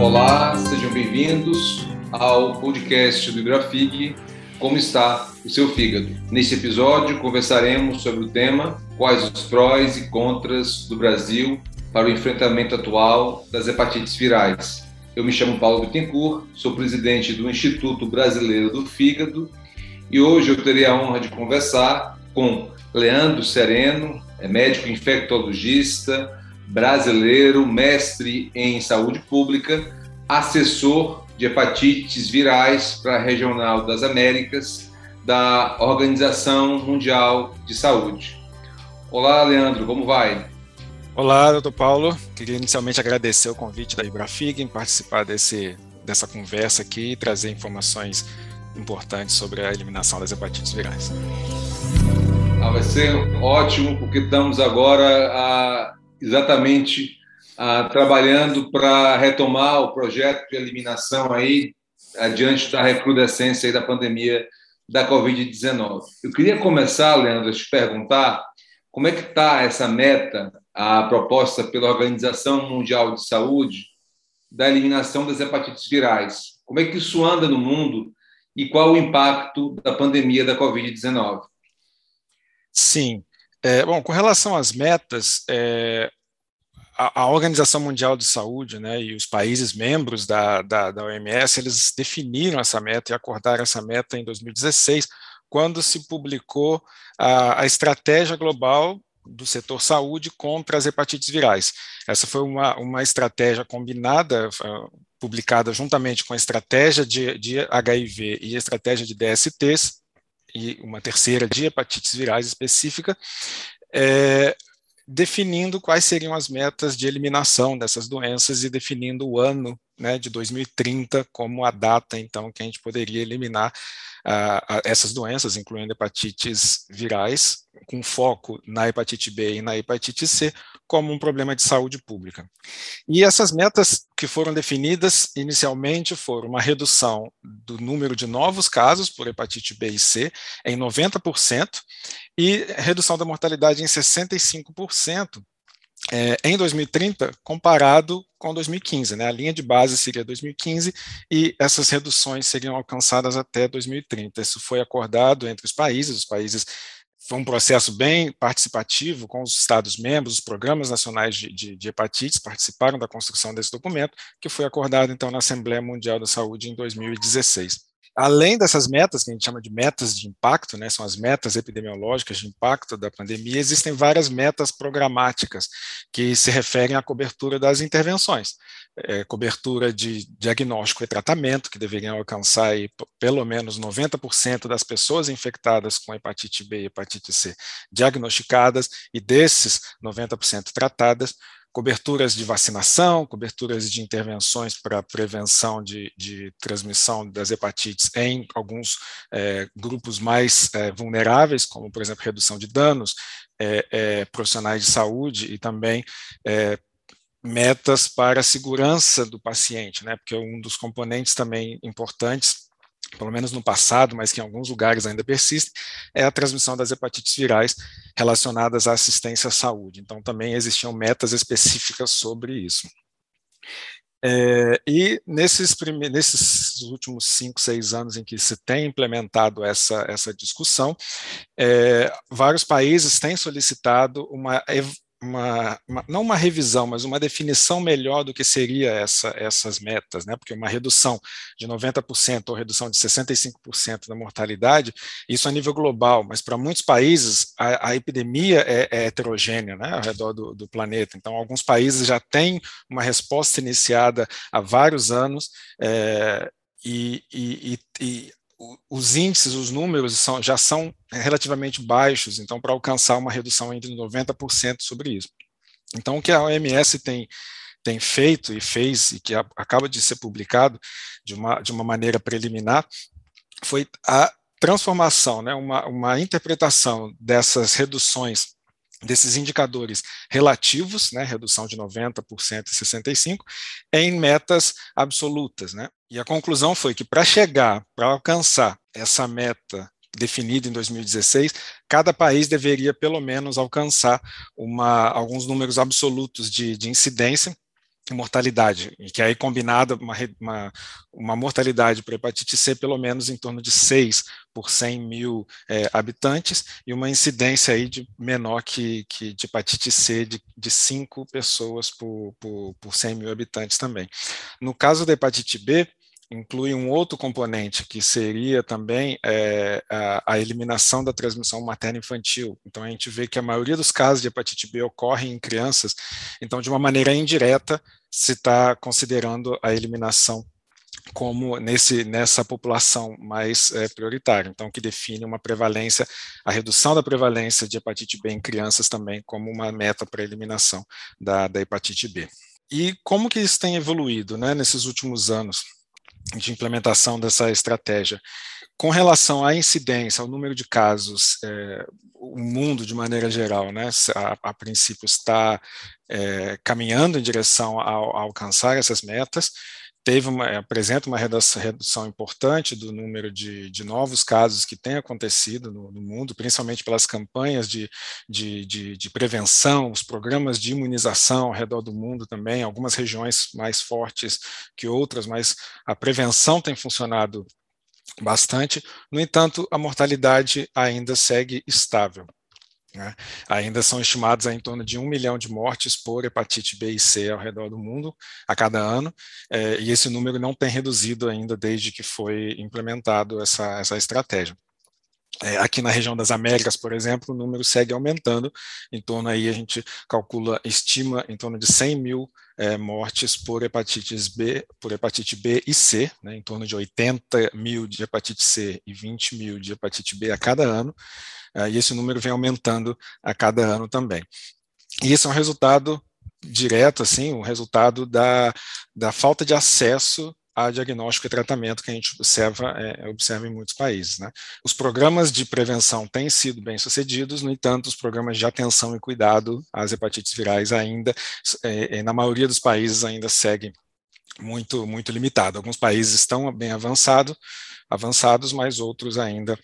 Olá, sejam bem-vindos ao podcast do Grafig. Como está o seu fígado? Neste episódio, conversaremos sobre o tema quais os prós e contras do Brasil para o enfrentamento atual das hepatites virais. Eu me chamo Paulo Bittencourt, sou presidente do Instituto Brasileiro do Fígado e hoje eu terei a honra de conversar com Leandro Sereno, é médico infectologista, brasileiro, mestre em saúde pública, assessor de hepatites virais para a Regional das Américas da Organização Mundial de Saúde. Olá, Leandro, como vai? Olá, doutor Paulo. Queria inicialmente agradecer o convite da Ibrafig em participar desse, dessa conversa aqui e trazer informações importantes sobre a eliminação das hepatites virais. Ah, vai ser ótimo, porque estamos agora ah, exatamente ah, trabalhando para retomar o projeto de eliminação aí, adiante da recrudescência da pandemia da Covid-19. Eu queria começar, Leandro, a te perguntar como é que está essa meta, a proposta pela Organização Mundial de Saúde, da eliminação das hepatites virais. Como é que isso anda no mundo e qual o impacto da pandemia da Covid-19? Sim. É, bom, com relação às metas, é, a, a, Organização Mundial de Saúde né, e os países membros da, da, da OMS, eles definiram essa meta e acordaram essa meta em 2016, quando se publicou a, a estratégia global do setor saúde contra as hepatites virais. Essa foi uma, uma estratégia combinada, uh, publicada juntamente com a estratégia de, de HIV e a estratégia de DSTs, e uma terceira de hepatites virais específica, é, definindo quais seriam as metas de eliminação dessas doenças e definindo o ano né, de 2030 como a data, então, que a gente poderia eliminar uh, essas doenças, incluindo hepatites virais, com foco na hepatite B e na hepatite C, como um problema de saúde pública. E essas metas que foram definidas inicialmente foram uma redução do número de novos casos por hepatite B e C em 90% e redução da mortalidade em 65%. É, em 2030, comparado com 2015. Né? A linha de base seria 2015 e essas reduções seriam alcançadas até 2030. Isso foi acordado entre os países, os países foi um processo bem participativo com os Estados-membros, os programas nacionais de, de, de, hepatites participaram da construção desse documento, que foi acordado, então, na Assembleia Mundial da Saúde em 2016. Além dessas metas, que a gente chama de metas de impacto, né, são as metas epidemiológicas de impacto da pandemia, existem várias metas programáticas que se referem à cobertura das intervenções. É, cobertura de diagnóstico e tratamento, que deveriam alcançar aí, pelo menos 90% das pessoas infectadas com hepatite B e hepatite C diagnosticadas, e desses 90% tratadas, coberturas de vacinação, coberturas de intervenções para prevenção de, de, transmissão das hepatites em alguns é, grupos mais é, vulneráveis, como, por exemplo, redução de danos, é, profissionais de saúde e também metas para a segurança do paciente, né, porque um dos componentes também importantes pelo menos no passado, mas que em alguns lugares ainda persiste, é a transmissão das hepatites virais relacionadas à assistência à saúde. Então, também existiam metas específicas sobre isso. É, e nesses, nesses últimos cinco, seis anos em que se tem implementado essa, essa discussão, é, vários países têm solicitado uma uma, uma, não uma revisão, mas uma definição melhor do que seria essa, essas metas, né? Porque uma redução de 90% ou redução de 65% da mortalidade, isso a nível global, mas para muitos países a, a epidemia é, é, heterogênea, né? Ao redor do, do, planeta. Então, alguns países já têm uma resposta iniciada há vários anos. É, e, e, e, os índices, os números são, já são relativamente baixos, então, para alcançar uma redução entre 90% sobre isso. Então, o que a OMS tem, tem feito e fez, e que a, acaba de ser publicado de uma, de uma maneira preliminar, foi a transformação, né, uma, uma interpretação dessas reduções desses indicadores relativos, né, redução de 90% e 65%, em metas absolutas. Né? E a conclusão foi que para chegar, para alcançar essa meta definida em 2016, cada país deveria pelo menos alcançar uma, alguns números absolutos de, de incidência mortalidade, e que aí combinada uma, uma, uma, mortalidade por hepatite C pelo menos em torno de 6 por 100 mil é, habitantes, e uma incidência aí de menor que, que de hepatite C de, de 5 pessoas por, por, por 100 mil habitantes também. No caso da hepatite B, inclui um outro componente que seria também é, a, a, eliminação da transmissão materno-infantil. Então a gente vê que a maioria dos casos de hepatite B ocorrem em crianças, então de uma maneira indireta se está considerando a eliminação como nesse, nessa população mais é, prioritária, então que define uma prevalência, a redução da prevalência de hepatite B em crianças também como uma meta para a eliminação da, da hepatite B. E como que isso tem evoluído né, nesses últimos anos? De implementação dessa estratégia. Com relação à incidência, ao número de casos, é, o mundo, de maneira geral, né, a, a princípio está é, caminhando em direção a, a, alcançar essas metas, teve uma, apresenta uma redução importante do número de, de novos casos que tem acontecido no, no mundo, principalmente pelas campanhas de, de, de, de, prevenção, os programas de imunização ao redor do mundo também, algumas regiões mais fortes que outras, mas a prevenção tem funcionado bastante. No entanto, a mortalidade ainda segue estável. Né? Ainda são estimados em torno de um milhão de mortes por hepatite B e C ao redor do mundo a cada ano, é, e esse número não tem reduzido ainda desde que foi implementado essa, essa estratégia. É, aqui na região das Américas, por exemplo, o número segue aumentando, em torno aí a gente calcula, estima em torno de 100 mil é, mortes por hepatites B, por hepatite B e C, né, em torno de 80 mil de hepatite C e 20 mil de hepatite B a cada ano, e esse número vem aumentando a cada ano também. E isso é um resultado direto, assim, um resultado da, da falta de acesso a diagnóstico e tratamento que a gente observa, é, observa em muitos países. Né? Os programas de prevenção têm sido bem sucedidos, no entanto, os programas de atenção e cuidado às hepatites virais ainda, é, é na maioria dos países, ainda seguem muito, muito limitado. Alguns países estão bem avançado, avançados, mas outros ainda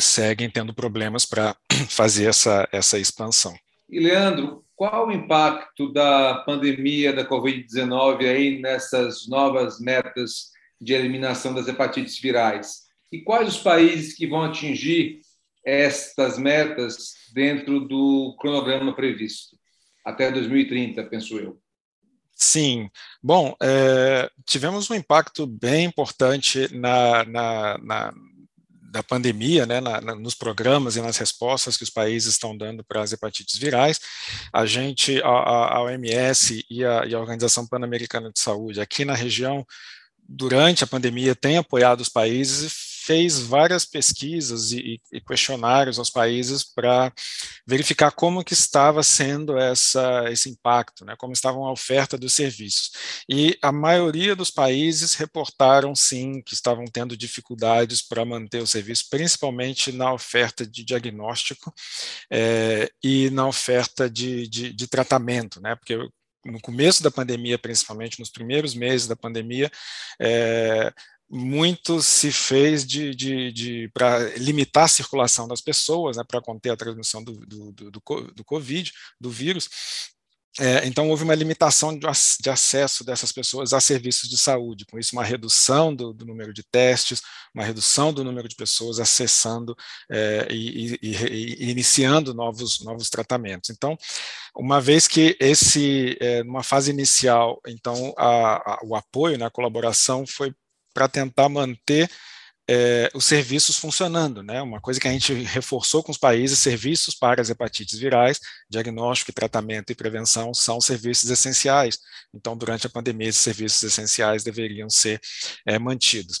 seguem tendo problemas para fazer essa, essa expansão. E, Leandro, qual o impacto da pandemia da Covid-19 aí nessas novas metas de eliminação das hepatites virais? E quais os países que vão atingir estas metas dentro do cronograma previsto? Até 2030, penso eu. Sim, bom, é, tivemos um impacto bem importante na, na, na da pandemia, né, na, na, nos programas e nas respostas que os países estão dando para as hepatites virais. A gente, a, a OMS e a, e a Organização Pan-Americana de Saúde, aqui na região, durante a pandemia, tem apoiado os países fez várias pesquisas e, e questionários aos países para verificar como que estava sendo essa, esse impacto, né, como estava a oferta dos serviços. E a maioria dos países reportaram, sim, que estavam tendo dificuldades para manter o serviço, principalmente na oferta de diagnóstico é, e na oferta de, de, de tratamento, né, porque no começo da pandemia, principalmente nos primeiros meses da pandemia, é, muito se fez de, de, de para limitar a circulação das pessoas, né, para conter a transmissão do, do, do, do Covid, do vírus. É, então, houve uma limitação de, de, acesso dessas pessoas a serviços de saúde, com isso, uma redução do, do número de testes, uma redução do número de pessoas acessando é, e, e, e, iniciando novos, novos tratamentos. Então, uma vez que esse, é, numa fase inicial, então, a, a, o apoio, né, a colaboração foi para tentar manter é, os serviços funcionando, né? Uma coisa que a gente reforçou com os países, serviços para as hepatites virais, diagnóstico, tratamento e prevenção são serviços essenciais. Então, durante a pandemia, esses serviços essenciais deveriam ser é, mantidos.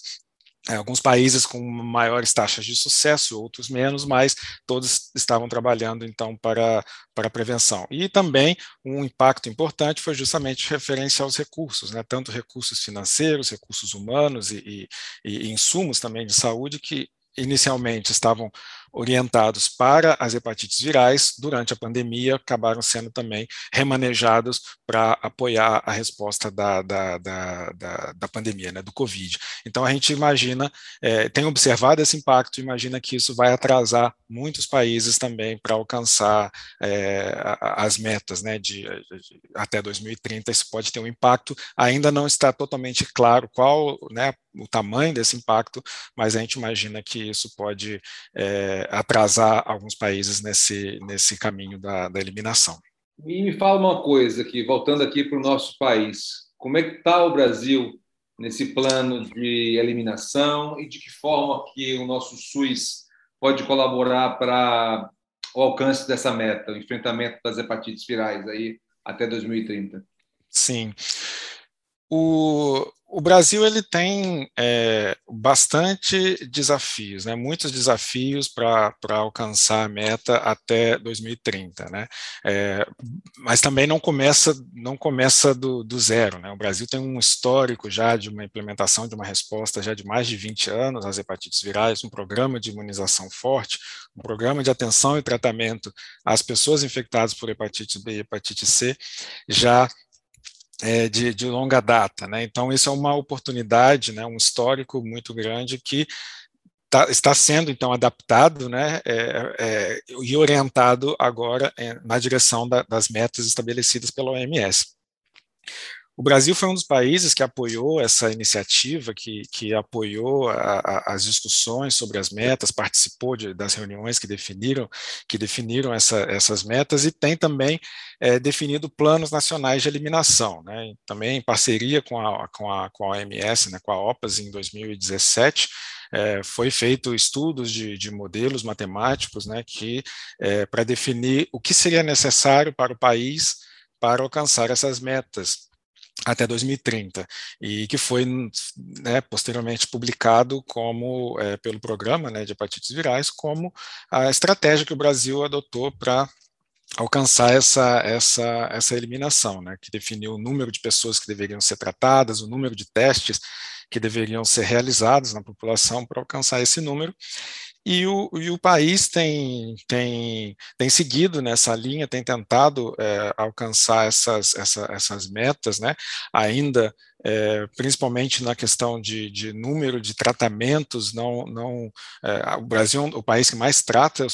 É, alguns países com maiores taxas de sucesso, outros menos, mas todos estavam trabalhando então para, para a prevenção. E também um impacto importante foi justamente referência aos recursos, né, tanto recursos financeiros, recursos humanos e, e, e insumos também de saúde que inicialmente estavam orientados para as hepatites virais, durante a pandemia, acabaram sendo também remanejados para apoiar a resposta da, da, da, da, da pandemia, né, do Covid. Então, a gente imagina, é, tem observado esse impacto, imagina que isso vai atrasar muitos países também para alcançar é, as metas né, de, de, até 2030. Isso pode ter um impacto, ainda não está totalmente claro qual né, o tamanho desse impacto, mas a gente imagina que isso pode é, atrasar alguns países nesse, nesse caminho da, da eliminação. E me fala uma coisa aqui, voltando aqui para o nosso país, como é que está o Brasil nesse plano de eliminação e de que forma que o nosso SUS pode colaborar para o alcance dessa meta, o enfrentamento das hepatites virais aí até 2030? Sim. O, o Brasil ele tem é, bastante desafios, né, muitos desafios para alcançar a meta até 2030, né, é, mas também não começa não começa do, do, zero, né, o Brasil tem um histórico já de uma implementação de uma resposta já de mais de 20 anos às hepatites virais, um programa de imunização forte, um programa de atenção e tratamento às pessoas infectadas por hepatite B e hepatite C já é, de, de, longa data. Né? Então, isso é uma oportunidade, né, um histórico muito grande que tá, está sendo, então, adaptado né, é, é, e orientado agora é, na direção da, das metas estabelecidas pela OMS. O Brasil foi um dos países que apoiou essa iniciativa, que, que apoiou a, a, as discussões sobre as metas, participou de, das reuniões que definiram, que definiram essa, essas metas e tem também é, definido planos nacionais de eliminação, né? também em parceria com a, com a, com a OMS, né, com a OPAS em 2017, é, foi feito estudos de, de modelos matemáticos, né, que é, para definir o que seria necessário para o país para alcançar essas metas até 2030 e que foi né, posteriormente publicado como é, pelo programa né, de hepatites virais como a estratégia que o Brasil adotou para alcançar essa, essa, essa eliminação, né, que definiu o número de pessoas que deveriam ser tratadas, o número de testes que deveriam ser realizados na população para alcançar esse número, e o, e o país tem, tem, tem seguido nessa linha, tem tentado é, alcançar essas, essa, essas metas, né? ainda é, principalmente na questão de, de, número de tratamentos, não, não é, o Brasil é o país que mais trata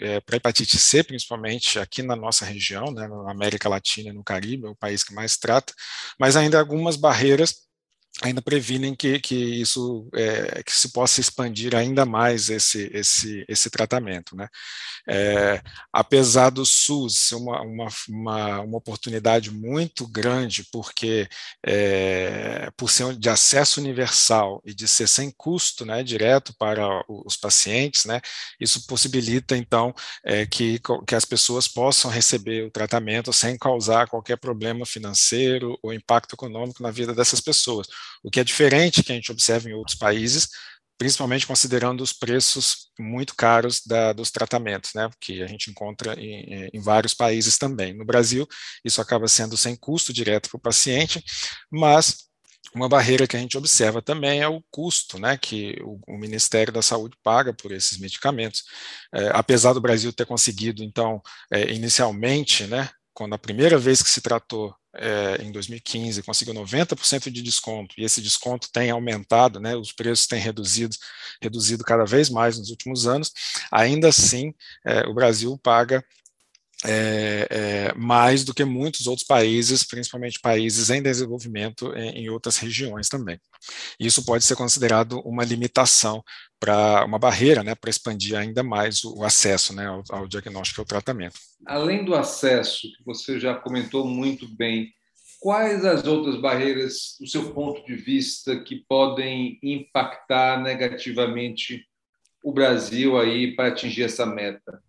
é, para hepatite C, principalmente aqui na nossa região, né, na América Latina no Caribe, é o país que mais trata, mas ainda algumas barreiras ainda previnem que, que isso é, que se possa expandir ainda mais esse, esse, esse tratamento. Né? É, apesar do SUS ser uma, uma, uma, uma, oportunidade muito grande, porque é, por ser de acesso universal e de ser sem custo né, direto para os pacientes, né, isso possibilita, então, é, que, que as pessoas possam receber o tratamento sem causar qualquer problema financeiro ou impacto econômico na vida dessas pessoas o que é diferente que a gente observa em outros países, principalmente considerando os preços muito caros da, dos tratamentos, né, que a gente encontra em, em, vários países também. No Brasil, isso acaba sendo sem custo direto para o paciente, mas uma barreira que a gente observa também é o custo, né, que o, o Ministério da Saúde paga por esses medicamentos. É, apesar do Brasil ter conseguido, então, é, inicialmente, né, quando a primeira vez que se tratou é, em 2015 conseguiu 90% de desconto, e esse desconto tem aumentado, né, os preços têm reduzido, reduzido cada vez mais nos últimos anos, ainda assim é, o Brasil paga é, é, mais do que muitos outros países, principalmente países em desenvolvimento em, em outras regiões também. Isso pode ser considerado uma limitação para uma barreira, né, para expandir ainda mais o, o acesso, né, ao, ao diagnóstico e ao tratamento. Além do acesso, que você já comentou muito bem, quais as outras barreiras, do seu ponto de vista, que podem impactar negativamente o Brasil aí para atingir essa meta?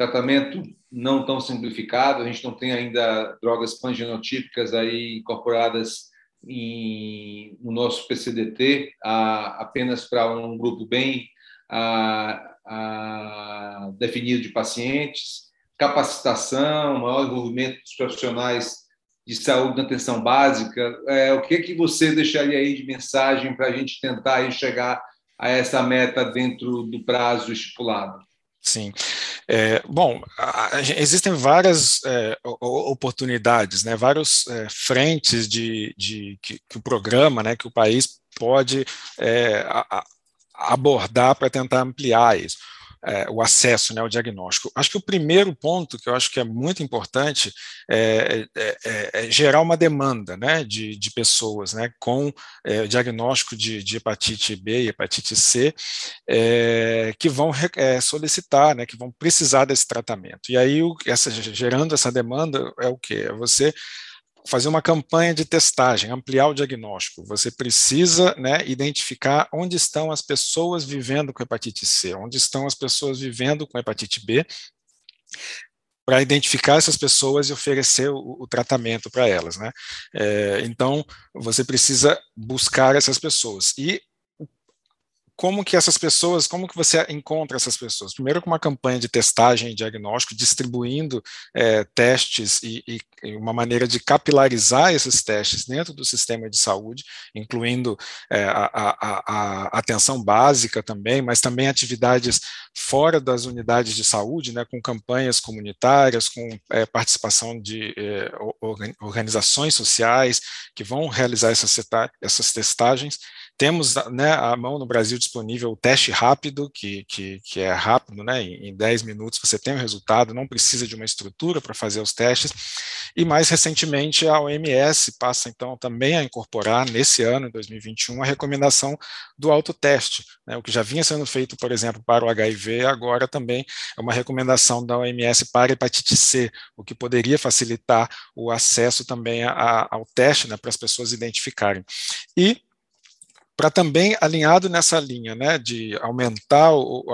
Tratamento não tão simplificado, a gente não tem ainda drogas pangenotípicas aí incorporadas em, no nosso PCDT, a, apenas para um grupo bem a, a, definido de pacientes, capacitação, maior envolvimento dos profissionais de saúde na atenção básica. É, o que, que você deixaria aí de mensagem para a gente tentar chegar a essa meta dentro do prazo estipulado? Sim. É, bom, a, a, existem várias é, oportunidades, né, várias é, frentes de, de que, que, o programa, né, que o país pode é, a, abordar para tentar ampliar isso é, o acesso né, ao diagnóstico. Acho que o primeiro ponto que eu acho que é muito importante é, é, é, é gerar uma demanda né, de, de pessoas né, com é, diagnóstico de, de, hepatite B e hepatite C é, que vão solicitar, né, que vão precisar desse tratamento. E aí, o, essa, gerando essa demanda, é o que? É você fazer uma campanha de testagem, ampliar o diagnóstico. Você precisa né, identificar onde estão as pessoas vivendo com hepatite C, onde estão as pessoas vivendo com hepatite B, para identificar essas pessoas e oferecer o, o tratamento para elas. Né? É, então, você precisa buscar essas pessoas. E como que essas pessoas, como que você encontra essas pessoas? Primeiro com uma campanha de testagem e diagnóstico, distribuindo é, testes e, e, uma maneira de capilarizar esses testes dentro do sistema de saúde, incluindo é, a, a, a, atenção básica também, mas também atividades fora das unidades de saúde, né, com campanhas comunitárias, com é, participação de é, organizações sociais que vão realizar essas, essas testagens temos né, à mão no Brasil disponível o teste rápido, que, que, que é rápido, né, em, 10 minutos você tem o resultado, não precisa de uma estrutura para fazer os testes. E mais recentemente a OMS passa então também a incorporar nesse ano, em 2021, a recomendação do autoteste, né, o que já vinha sendo feito, por exemplo, para o HIV, agora também é uma recomendação da OMS para a hepatite C, o que poderia facilitar o acesso também a, ao teste né, para as pessoas identificarem. E para também alinhado nessa linha, né, de aumentar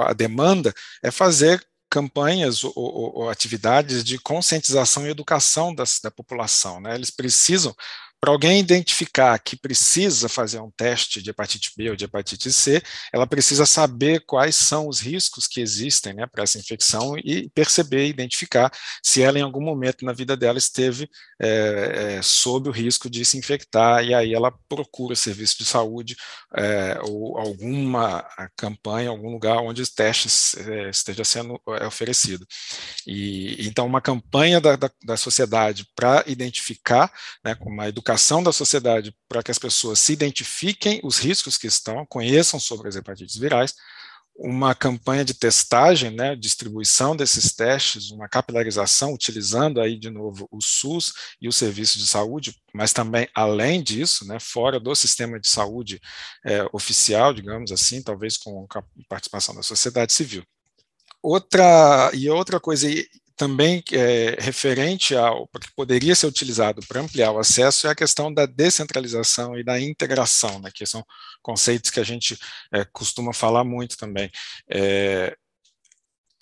a demanda, é fazer campanhas ou, ou, ou, atividades de conscientização e educação das, da população. Né? Eles precisam para alguém identificar que precisa fazer um teste de hepatite B ou de hepatite C, ela precisa saber quais são os riscos que existem né, para essa infecção e perceber, identificar se ela em algum momento na vida dela esteve é, é, sob o risco de se infectar, e aí ela procura serviço de saúde é, ou alguma campanha, algum lugar onde os testes é, esteja sendo oferecido. E, então, uma campanha da, da, da sociedade para identificar, né, com uma educação educação da sociedade para que as pessoas se identifiquem os riscos que estão, conheçam sobre as hepatites virais, uma campanha de testagem, né, distribuição desses testes, uma capilarização, utilizando aí de novo o SUS e o serviço de saúde, mas também além disso, né, fora do sistema de saúde é, oficial, digamos assim, talvez com participação da sociedade civil. Outra e outra coisa também é, referente ao que poderia ser utilizado para ampliar o acesso é a questão da descentralização e da integração, né, que são conceitos que a gente é, costuma falar muito também. É,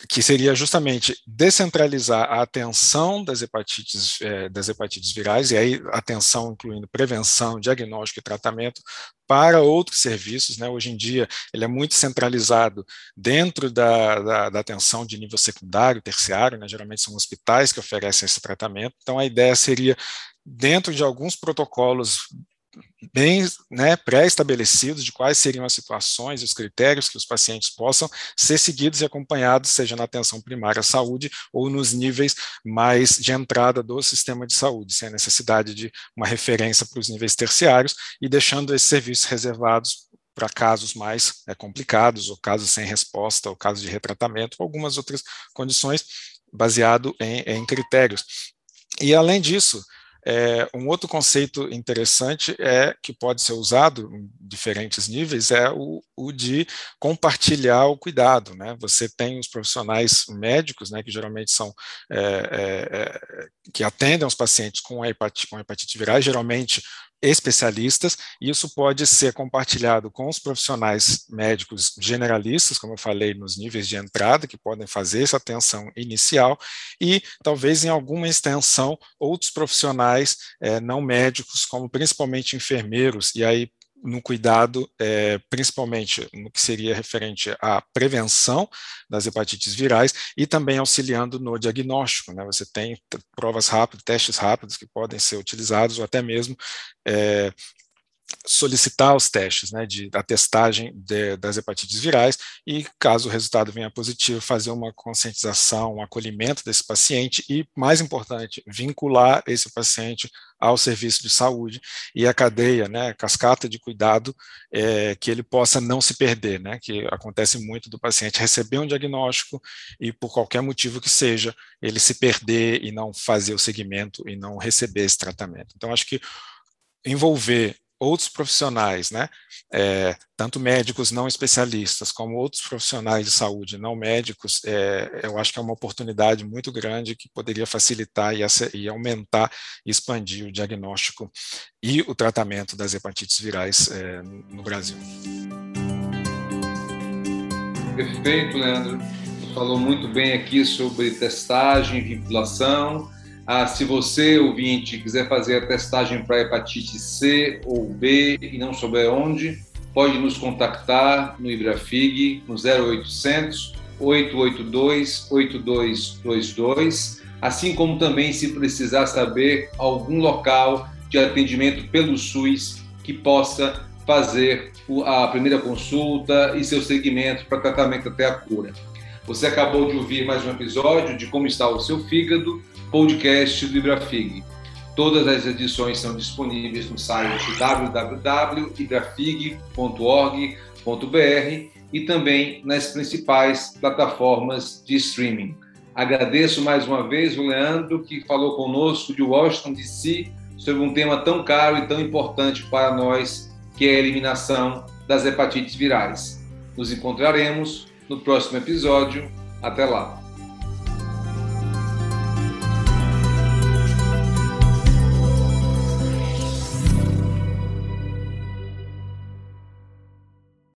que seria justamente descentralizar a atenção das hepatites, é, das hepatites virais, e aí atenção incluindo prevenção, diagnóstico e tratamento, para outros serviços. Né? Hoje em dia, ele é muito centralizado dentro da, da, da atenção de nível secundário, terciário, né? geralmente são hospitais que oferecem esse tratamento. Então, a ideia seria dentro de alguns protocolos bem né, pré-estabelecidos de quais seriam as situações e os critérios que os pacientes possam ser seguidos e acompanhados, seja na atenção primária à saúde ou nos níveis mais de entrada do sistema de saúde, sem a necessidade de uma referência para os níveis terciários e deixando esses serviços reservados para casos mais é, complicados, ou casos sem resposta, ou casos de retratamento, ou algumas outras condições, baseado em, em critérios. E, além disso, é, um outro conceito interessante é que pode ser usado em diferentes níveis é o, o de compartilhar o cuidado. Né? Você tem os profissionais médicos, né, que geralmente são é, é, é que atendem os pacientes com hepatite, com hepatite viral, geralmente especialistas, e isso pode ser compartilhado com os profissionais médicos generalistas, como eu falei, nos níveis de entrada, que podem fazer essa atenção inicial, e talvez em alguma extensão outros profissionais é, não médicos, como principalmente enfermeiros, e aí no cuidado, é, principalmente no que seria referente à prevenção das hepatites virais e também auxiliando no diagnóstico. Né? Você tem provas rápidas, testes rápidos que podem ser utilizados ou até mesmo é, solicitar os testes, né, de, da testagem de, das hepatites virais e, caso o resultado venha positivo, fazer uma conscientização, um acolhimento desse paciente e, mais importante, vincular esse paciente ao serviço de saúde e a cadeia, né, cascata de cuidado, é, que ele possa não se perder, né, que acontece muito do paciente receber um diagnóstico e, por qualquer motivo que seja, ele se perder e não fazer o segmento e não receber esse tratamento. Então, acho que envolver outros profissionais, né, é, tanto médicos não especialistas, como outros profissionais de saúde não médicos, é, eu acho que é uma oportunidade muito grande que poderia facilitar e, e, aumentar e expandir o diagnóstico e o tratamento das hepatites virais é, no Brasil. Perfeito, Leandro. Falou muito bem aqui sobre testagem, vinculação, ah, se você, ouvinte, quiser fazer a testagem para hepatite C ou B e não souber onde, pode nos contactar no Ibrafig no 0800 882 8222, assim como também se precisar saber algum local de atendimento pelo SUS que possa fazer a primeira consulta e seu segmento para tratamento até a cura. Você acabou de ouvir mais um episódio de Como está o seu fígado podcast do Ibrafig. Todas as edições são disponíveis no site www.ibrafig.org.br e também nas principais plataformas de streaming. Agradeço mais uma vez o Leandro, que falou conosco de Washington DC sobre um tema tão caro e tão importante para nós, que é a eliminação das hepatites virais. Nos encontraremos no próximo episódio. Até lá!